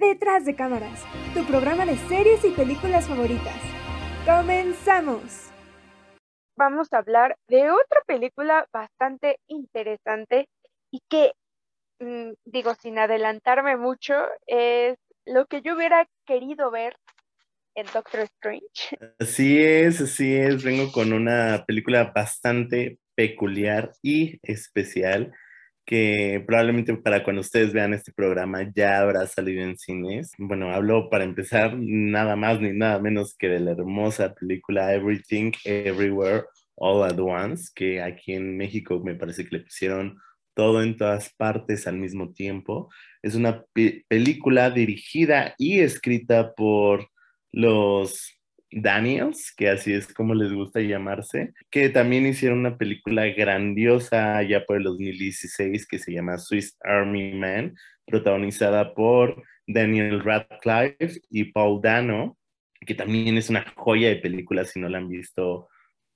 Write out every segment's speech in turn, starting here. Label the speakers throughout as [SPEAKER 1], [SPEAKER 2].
[SPEAKER 1] Detrás de cámaras, tu programa de series y películas favoritas. ¡Comenzamos!
[SPEAKER 2] Vamos a hablar de otra película bastante interesante y que, mm, digo, sin adelantarme mucho, es lo que yo hubiera querido ver en Doctor Strange.
[SPEAKER 3] Así es, así es. Vengo con una película bastante peculiar y especial que probablemente para cuando ustedes vean este programa ya habrá salido en cines. Bueno, hablo para empezar nada más ni nada menos que de la hermosa película Everything, Everywhere, All at Once, que aquí en México me parece que le pusieron todo en todas partes al mismo tiempo. Es una película dirigida y escrita por los Daniels, que así es como les gusta llamarse, que también hicieron una película grandiosa ya por el 2016 que se llama Swiss Army Man, protagonizada por Daniel Radcliffe y Paul Dano, que también es una joya de película, si no la han visto,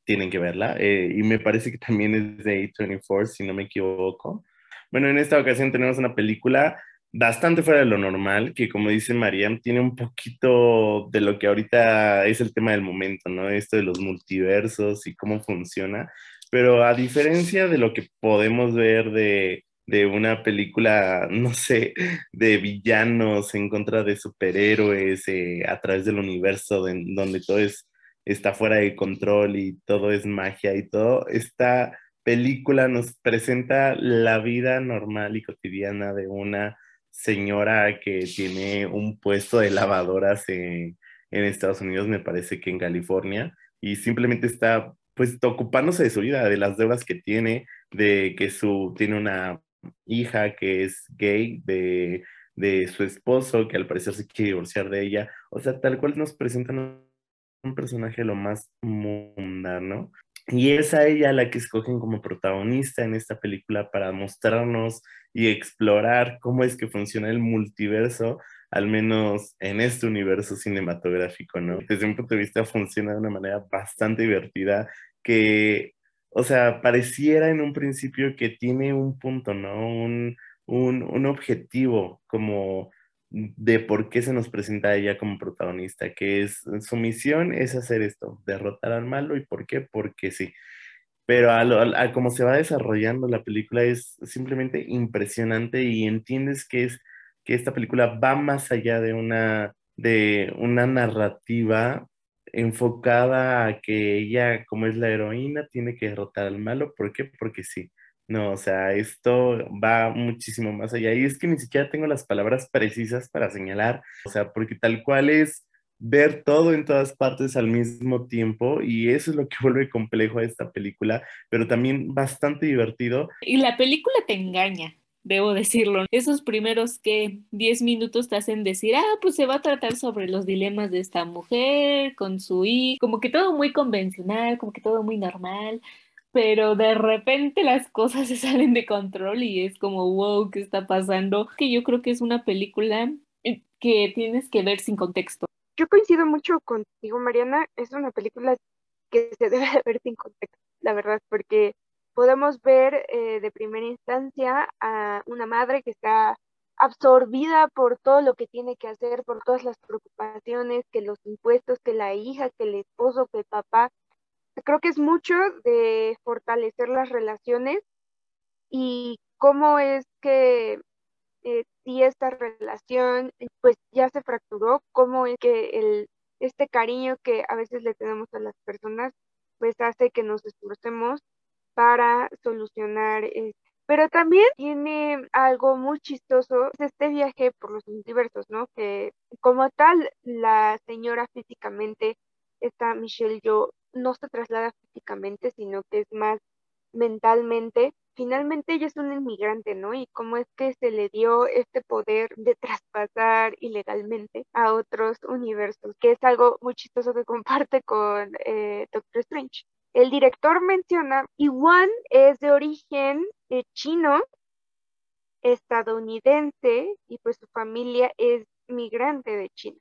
[SPEAKER 3] tienen que verla. Eh, y me parece que también es de A24, si no me equivoco. Bueno, en esta ocasión tenemos una película bastante fuera de lo normal, que como dice Mariam, tiene un poquito de lo que ahorita es el tema del momento, ¿no? Esto de los multiversos y cómo funciona. Pero a diferencia de lo que podemos ver de, de una película, no sé, de villanos en contra de superhéroes eh, a través del universo donde todo es, está fuera de control y todo es magia y todo, esta película nos presenta la vida normal y cotidiana de una señora que tiene un puesto de lavadoras en, Estados Unidos, me parece que en California, y simplemente está pues ocupándose de su vida, de las deudas que tiene, de que su, tiene una hija que es gay, de, de su esposo que al parecer se quiere divorciar de ella, o sea, tal cual nos presentan un personaje lo más mundano. Y es a ella la que escogen como protagonista en esta película para mostrarnos y explorar cómo es que funciona el multiverso, al menos en este universo cinematográfico, ¿no? Desde un punto de vista funciona de una manera bastante divertida que, o sea, pareciera en un principio que tiene un punto, ¿no? Un, un, un objetivo como de por qué se nos presenta ella como protagonista, que es su misión es hacer esto, derrotar al malo y por qué, porque sí. Pero a, como se va desarrollando la película es simplemente impresionante y entiendes que es que esta película va más allá de una de una narrativa enfocada a que ella, como es la heroína, tiene que derrotar al malo. ¿Por qué? Porque sí. No, o sea, esto va muchísimo más allá. Y es que ni siquiera tengo las palabras precisas para señalar, o sea, porque tal cual es ver todo en todas partes al mismo tiempo y eso es lo que vuelve complejo a esta película, pero también bastante divertido.
[SPEAKER 4] Y la película te engaña, debo decirlo. Esos primeros que 10 minutos te hacen decir, ah, pues se va a tratar sobre los dilemas de esta mujer con su hijo, como que todo muy convencional, como que todo muy normal pero de repente las cosas se salen de control y es como, wow, ¿qué está pasando? Que yo creo que es una película eh, que tienes que ver sin contexto.
[SPEAKER 2] Yo coincido mucho contigo, Mariana, es una película que se debe de ver sin contexto, la verdad, porque podemos ver eh, de primera instancia a una madre que está absorbida por todo lo que tiene que hacer, por todas las preocupaciones, que los impuestos, que la hija, que el esposo, que el papá, creo que es mucho de fortalecer las relaciones y cómo es que eh, si esta relación pues ya se fracturó, cómo es que el, este cariño que a veces le tenemos a las personas pues hace que nos esforcemos para solucionar. Pero también tiene algo muy chistoso, este viaje por los multiversos, ¿no? Que como tal, la señora físicamente, esta Michelle Yo, no se traslada físicamente, sino que es más mentalmente. Finalmente ella es una inmigrante, ¿no? Y cómo es que se le dio este poder de traspasar ilegalmente a otros universos, que es algo muy chistoso que comparte con eh, Doctor Strange. El director menciona, Iwan es de origen eh, chino, estadounidense, y pues su familia es migrante de China.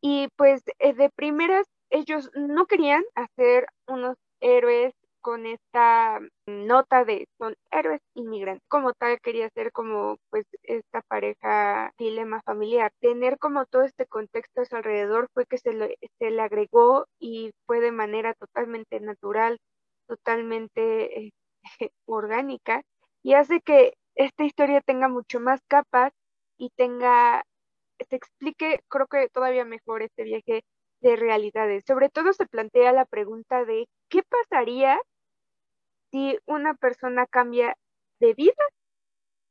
[SPEAKER 2] Y pues eh, de primeras ellos no querían hacer unos héroes con esta nota de son héroes inmigrantes. Como tal quería ser como pues esta pareja dilema familiar. Tener como todo este contexto a su alrededor fue que se le, se le agregó y fue de manera totalmente natural, totalmente eh, orgánica y hace que esta historia tenga mucho más capas y tenga, se explique, creo que todavía mejor este viaje de realidades. Sobre todo se plantea la pregunta de qué pasaría si una persona cambia de vida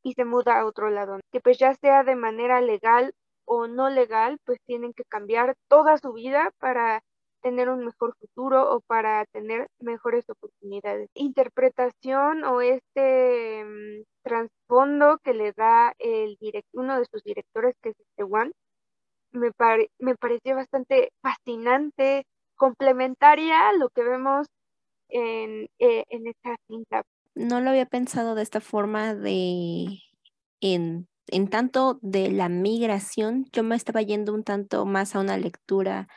[SPEAKER 2] y se muda a otro lado, que pues ya sea de manera legal o no legal, pues tienen que cambiar toda su vida para tener un mejor futuro o para tener mejores oportunidades. Interpretación o este mm, trasfondo que le da el uno de sus directores, que es este One, me, me pareció bastante fascinante, complementaria a lo que vemos en, eh, en esta cinta.
[SPEAKER 5] No lo había pensado de esta forma de en, en tanto de la migración, yo me estaba yendo un tanto más a una lectura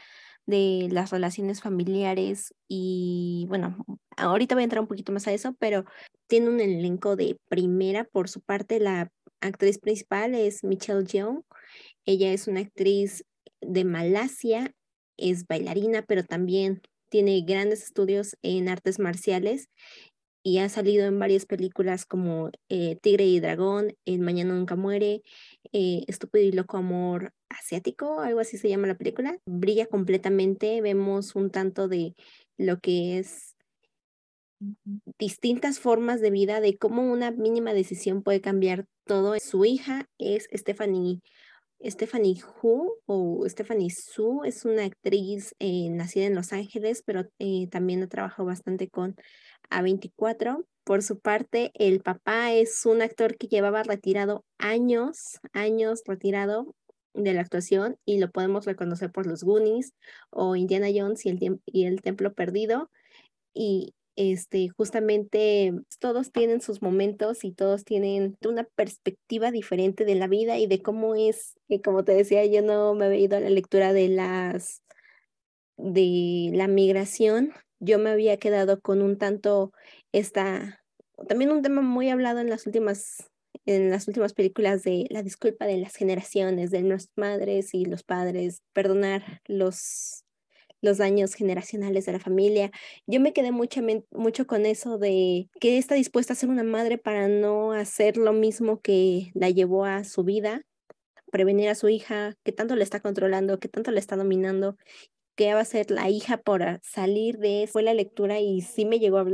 [SPEAKER 5] de las relaciones familiares y bueno, ahorita voy a entrar un poquito más a eso, pero tiene un elenco de primera por su parte. La actriz principal es Michelle Yeoh. Ella es una actriz de Malasia, es bailarina, pero también tiene grandes estudios en artes marciales y ha salido en varias películas como eh, Tigre y Dragón, El Mañana Nunca Muere, eh, Estúpido y Loco Amor Asiático, algo así se llama la película. Brilla completamente, vemos un tanto de lo que es distintas formas de vida, de cómo una mínima decisión puede cambiar todo. Su hija es Stephanie Stephanie Hu o Stephanie Su es una actriz eh, nacida en Los Ángeles, pero eh, también ha trabajado bastante con A24. Por su parte, el papá es un actor que llevaba retirado años, años retirado de la actuación y lo podemos reconocer por los Goonies o Indiana Jones y el, y el Templo Perdido. Y este, justamente todos tienen sus momentos y todos tienen una perspectiva diferente de la vida y de cómo es, y como te decía, yo no me había ido a la lectura de las, de la migración, yo me había quedado con un tanto esta, también un tema muy hablado en las últimas en las últimas películas de la disculpa de las generaciones, de nuestras madres y los padres, perdonar los los daños generacionales de la familia. Yo me quedé mucho, mucho con eso de que está dispuesta a ser una madre para no hacer lo mismo que la llevó a su vida, prevenir a su hija, que tanto le está controlando, que tanto le está dominando, que va a ser la hija por salir de eso. Fue la lectura y sí me llegó a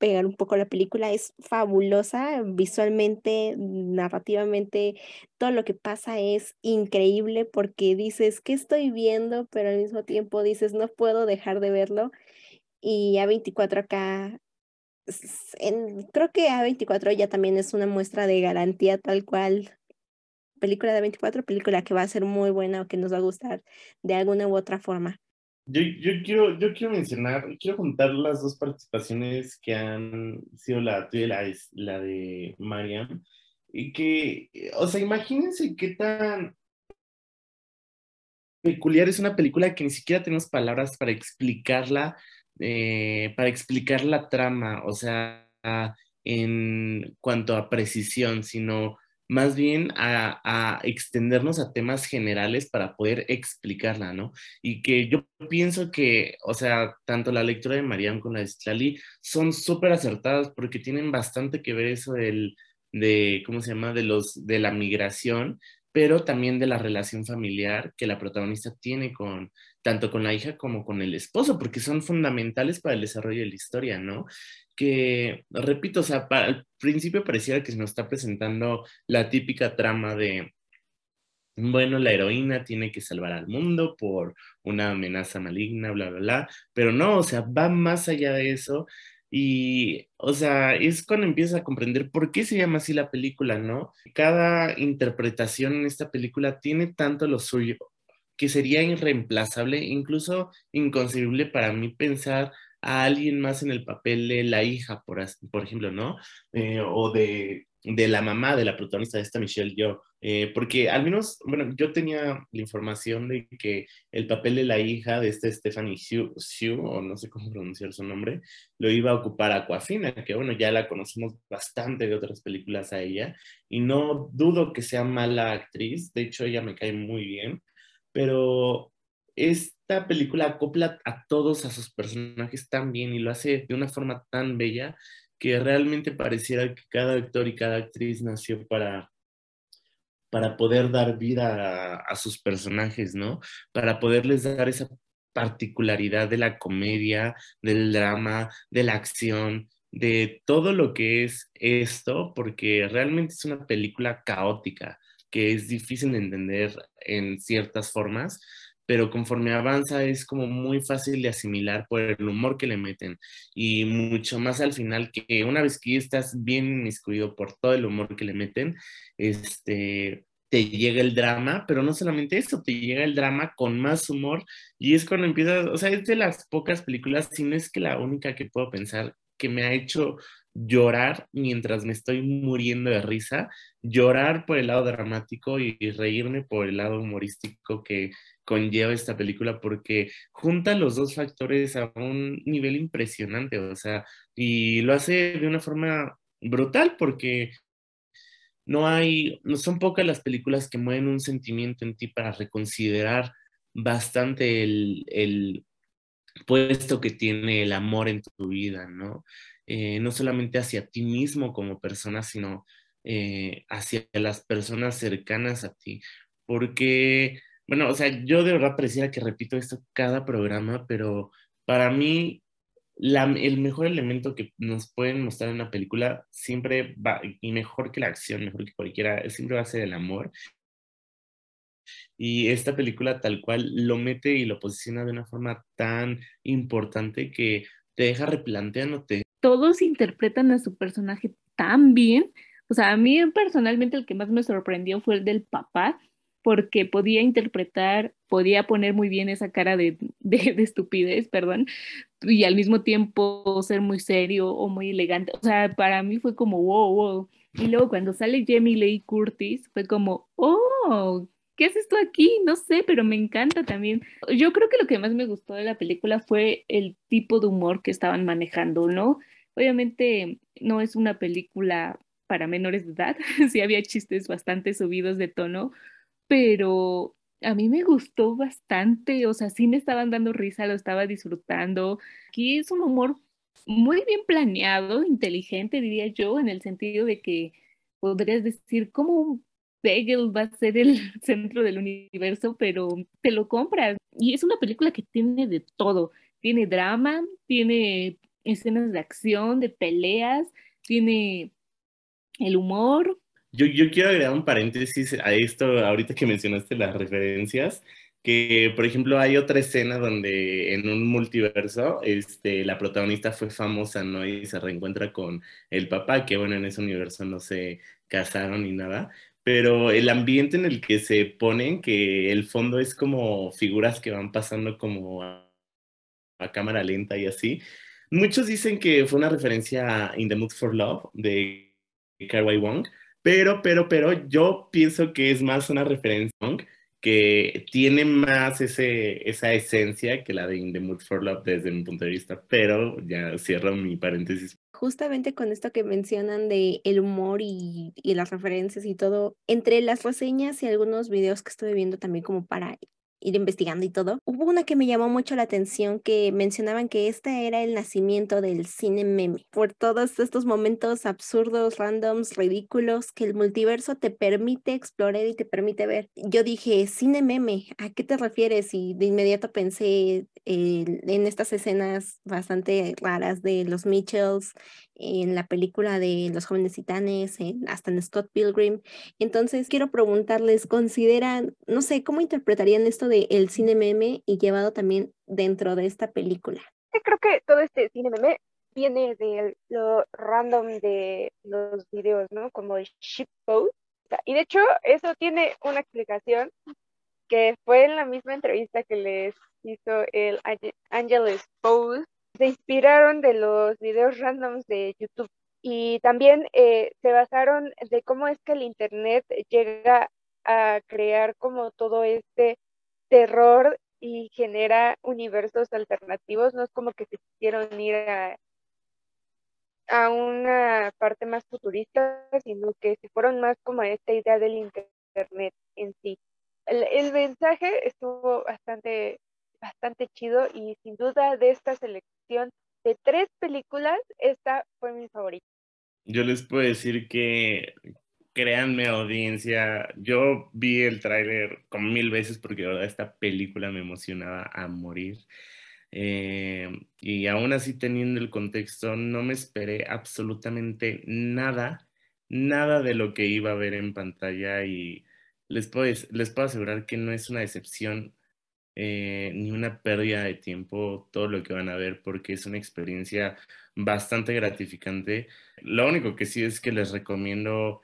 [SPEAKER 5] pegar un poco la película. Es fabulosa visualmente, narrativamente, todo lo que pasa es increíble porque dices, ¿qué estoy viendo? Pero al mismo tiempo dices, no puedo dejar de verlo. Y A24 acá, creo que A24 ya también es una muestra de garantía tal cual. Película de A24, película que va a ser muy buena o que nos va a gustar de alguna u otra forma.
[SPEAKER 3] Yo, yo, quiero, yo quiero mencionar, quiero juntar las dos participaciones que han sido la tuya y la, la de Mariam. Y que, o sea, imagínense qué tan peculiar es una película que ni siquiera tenemos palabras para explicarla, eh, para explicar la trama, o sea, en cuanto a precisión, sino más bien a, extendernos a temas generales para poder explicarla, ¿no? Y que yo pienso que, o sea, tanto la lectura de Mariam como la de Citlali son súper acertadas porque tienen bastante que ver eso del, de, ¿cómo se llama?, de los, de la migración, pero también de la relación familiar que la protagonista tiene con, tanto con la hija como con el esposo, porque son fundamentales para el desarrollo de la historia, ¿no? que, repito, o sea, al principio pareciera que se nos está presentando la típica trama de, bueno, la heroína tiene que salvar al mundo por una amenaza maligna, bla, bla, bla, pero no, o sea, va más allá de eso y, o sea, es cuando empiezas a comprender por qué se llama así la película, ¿no? Cada interpretación en esta película tiene tanto lo suyo que sería irreemplazable, incluso inconcebible para mí pensar a alguien más en el papel de la hija, por, por ejemplo, ¿no? Eh, o de de la mamá de la protagonista de esta Michelle Yeoh, eh, porque al menos, bueno, yo tenía la información de que el papel de la hija de este Stephanie Xu, o no sé cómo pronunciar su nombre, lo iba a ocupar Aquafina, que bueno, ya la conocemos bastante de otras películas a ella, y no dudo que sea mala actriz, de hecho ella me cae muy bien, pero esta película acopla a todos a sus personajes tan bien y lo hace de una forma tan bella que realmente pareciera que cada actor y cada actriz nació para, para poder dar vida a, sus personajes, ¿no? Para poderles dar esa particularidad de la comedia, del drama, de la acción, de todo lo que es esto, porque realmente es una película caótica que es difícil de entender en ciertas formas, pero conforme avanza es como muy fácil de asimilar por el humor que le meten y mucho más al final que una vez que estás bien inmiscuido por todo el humor que le meten, este, te llega el drama, pero no solamente eso, te llega el drama con más humor y es cuando empiezas, o sea, es de las pocas películas, si no es que la única que puedo pensar que me ha hecho llorar mientras me estoy muriendo de risa, llorar por el lado dramático y, reírme por el lado humorístico que conlleva esta película porque junta los dos factores a un nivel impresionante, o sea, y lo hace de una forma brutal porque no hay, no son pocas las películas que mueven un sentimiento en ti para reconsiderar bastante el, el puesto que tiene el amor en tu vida, ¿no? Eh, no solamente hacia ti mismo como persona, sino eh, hacia las personas cercanas a ti. Porque, bueno, o sea, yo de verdad pareciera que repito esto cada programa, pero para mí el mejor elemento que nos pueden mostrar en una película siempre va, y mejor que la acción, mejor que cualquiera, siempre va a ser el amor. Y esta película tal cual lo mete y lo posiciona de una forma tan importante que te deja replanteándote
[SPEAKER 4] todos interpretan a su personaje tan bien. O sea, a mí personalmente el que más me sorprendió fue el del papá, porque podía interpretar, podía poner muy bien esa cara de, de, estupidez, perdón, y al mismo tiempo ser muy serio o muy elegante. O sea, para mí fue como, wow, wow. Y luego cuando sale Jamie Lee Curtis, fue como, oh, ¿qué haces tú aquí? No sé, pero me encanta también. Yo creo que lo que más me gustó de la película fue el tipo de humor que estaban manejando, ¿no? Obviamente no es una película para menores de edad, sí había chistes bastante subidos de tono, pero a mí me gustó bastante, o sea, sí me estaban dando risa, lo estaba disfrutando. Aquí es un humor muy bien planeado, inteligente, diría yo, en el sentido de que podrías decir, como Bagel va a ser el centro del universo, pero te lo compras. Y es una película que tiene de todo. Tiene drama, tiene escenas de acción, de peleas, tiene el humor.
[SPEAKER 3] Yo, yo quiero agregar un paréntesis a esto, ahorita que mencionaste las referencias, que por ejemplo hay otra escena donde en un multiverso este, la protagonista fue famosa, ¿no? Y se reencuentra con el papá, que bueno, en ese universo no se casaron ni nada, pero el ambiente en el que se ponen, que el fondo es como figuras que van pasando como a, cámara lenta y así. Muchos dicen que fue una referencia a In the Mood for Love de Karwai Wong, pero, pero, pero yo pienso que es más una referencia que tiene más ese, esa esencia que la de In the Mood for Love desde mi punto de vista, pero ya cierro mi paréntesis.
[SPEAKER 5] Justamente con esto que mencionan de el humor y, y, las referencias y todo, entre las reseñas y algunos videos que estuve viendo también como para ir investigando y todo, hubo una que me llamó mucho la atención que mencionaban que este era el nacimiento del cine meme, por todos estos momentos absurdos, randoms, ridículos que el multiverso te permite explorar y te permite ver. Yo dije, cine meme, ¿a qué te refieres? Y de inmediato pensé en estas escenas bastante raras de los Mitchells, en la película de Los jóvenes titanes, hasta en Scott Pilgrim. Entonces, quiero preguntarles, ¿consideran, no sé, cómo interpretarían esto de el cine meme y llevado también dentro de esta película?
[SPEAKER 2] Creo que todo este cine meme viene de lo random de los videos, ¿no? Como el shitpost. Y de hecho, eso tiene una explicación que fue en la misma entrevista que les hizo el Angelus Pose se inspiraron de los videos randoms de YouTube Y también eh, se basaron de cómo es que el Internet llega a crear como todo este terror y genera universos alternativos. No es como que se quisieron ir a, a una parte más futurista, sino que se fueron más como a esta idea del Internet en sí. El, el mensaje estuvo bastante, bastante chido y sin duda de esta selección de tres películas, esta fue mi favorita.
[SPEAKER 3] Yo les puedo decir que, créanme audiencia, yo vi el tráiler como mil veces porque de verdad esta película me emocionaba a morir. Eh, y aún así teniendo el contexto, no me esperé absolutamente nada, nada de lo que iba a ver en pantalla y les puedo, les puedo asegurar que no es una decepción eh, ni una pérdida de tiempo todo lo que van a ver porque es una experiencia bastante gratificante. Lo único que sí es que les recomiendo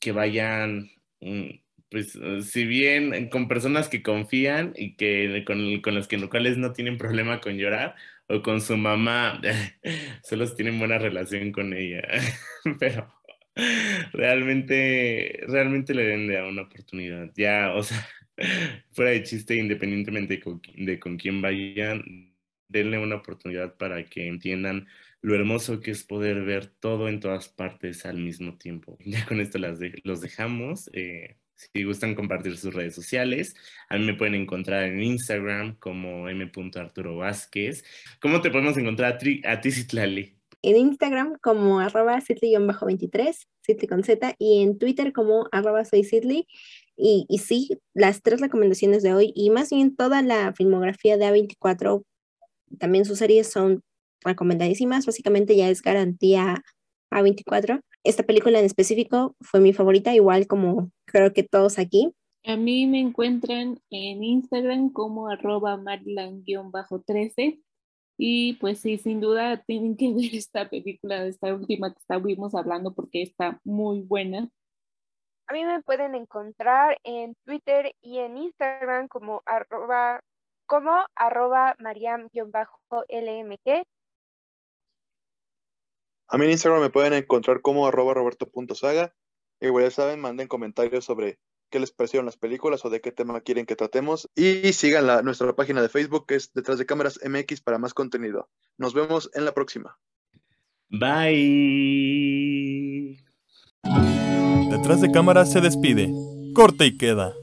[SPEAKER 3] que vayan, mm, pues si bien con personas que confían y que con, con los que cuales no tienen problema con llorar o con su mamá, solo tienen buena relación con ella, pero realmente, realmente le den de una oportunidad. Ya, o sea, fuera de chiste, independientemente de con, quién vayan, denle una oportunidad para que entiendan lo hermoso que es poder ver todo en todas partes al mismo tiempo. Ya con esto las los dejamos. Eh, si gustan compartir sus redes sociales, a mí me pueden encontrar en Instagram como m.arturo Vázquez. ¿Cómo te podemos encontrar a, ti, Citlali?
[SPEAKER 5] En Instagram como arroba 23 Citli con Z, y en Twitter como arroba soy Citli. Y, sí, las tres recomendaciones de hoy y más bien toda la filmografía de A24, también sus series son recomendadísimas. Básicamente ya es garantía A24. Esta película en específico fue mi favorita, igual como creo que todos aquí.
[SPEAKER 4] A mí me encuentran en Instagram como arroba marilan-13 y pues sí, sin duda tienen que ver esta película, esta última que estuvimos hablando porque está muy buena.
[SPEAKER 2] A mí me pueden encontrar en Twitter y en Instagram como arroba, como arroba mariam-lmg.
[SPEAKER 6] A mí en Instagram me pueden encontrar como arroba roberto.saga. Igual ya saben, manden comentarios sobre qué les parecieron las películas o de qué tema quieren que tratemos. Y sigan la, nuestra página de Facebook que es Detrás de Cámaras MX para más contenido. Nos vemos en la próxima.
[SPEAKER 3] Bye.
[SPEAKER 7] Detrás de cámara se despide. Corte y queda.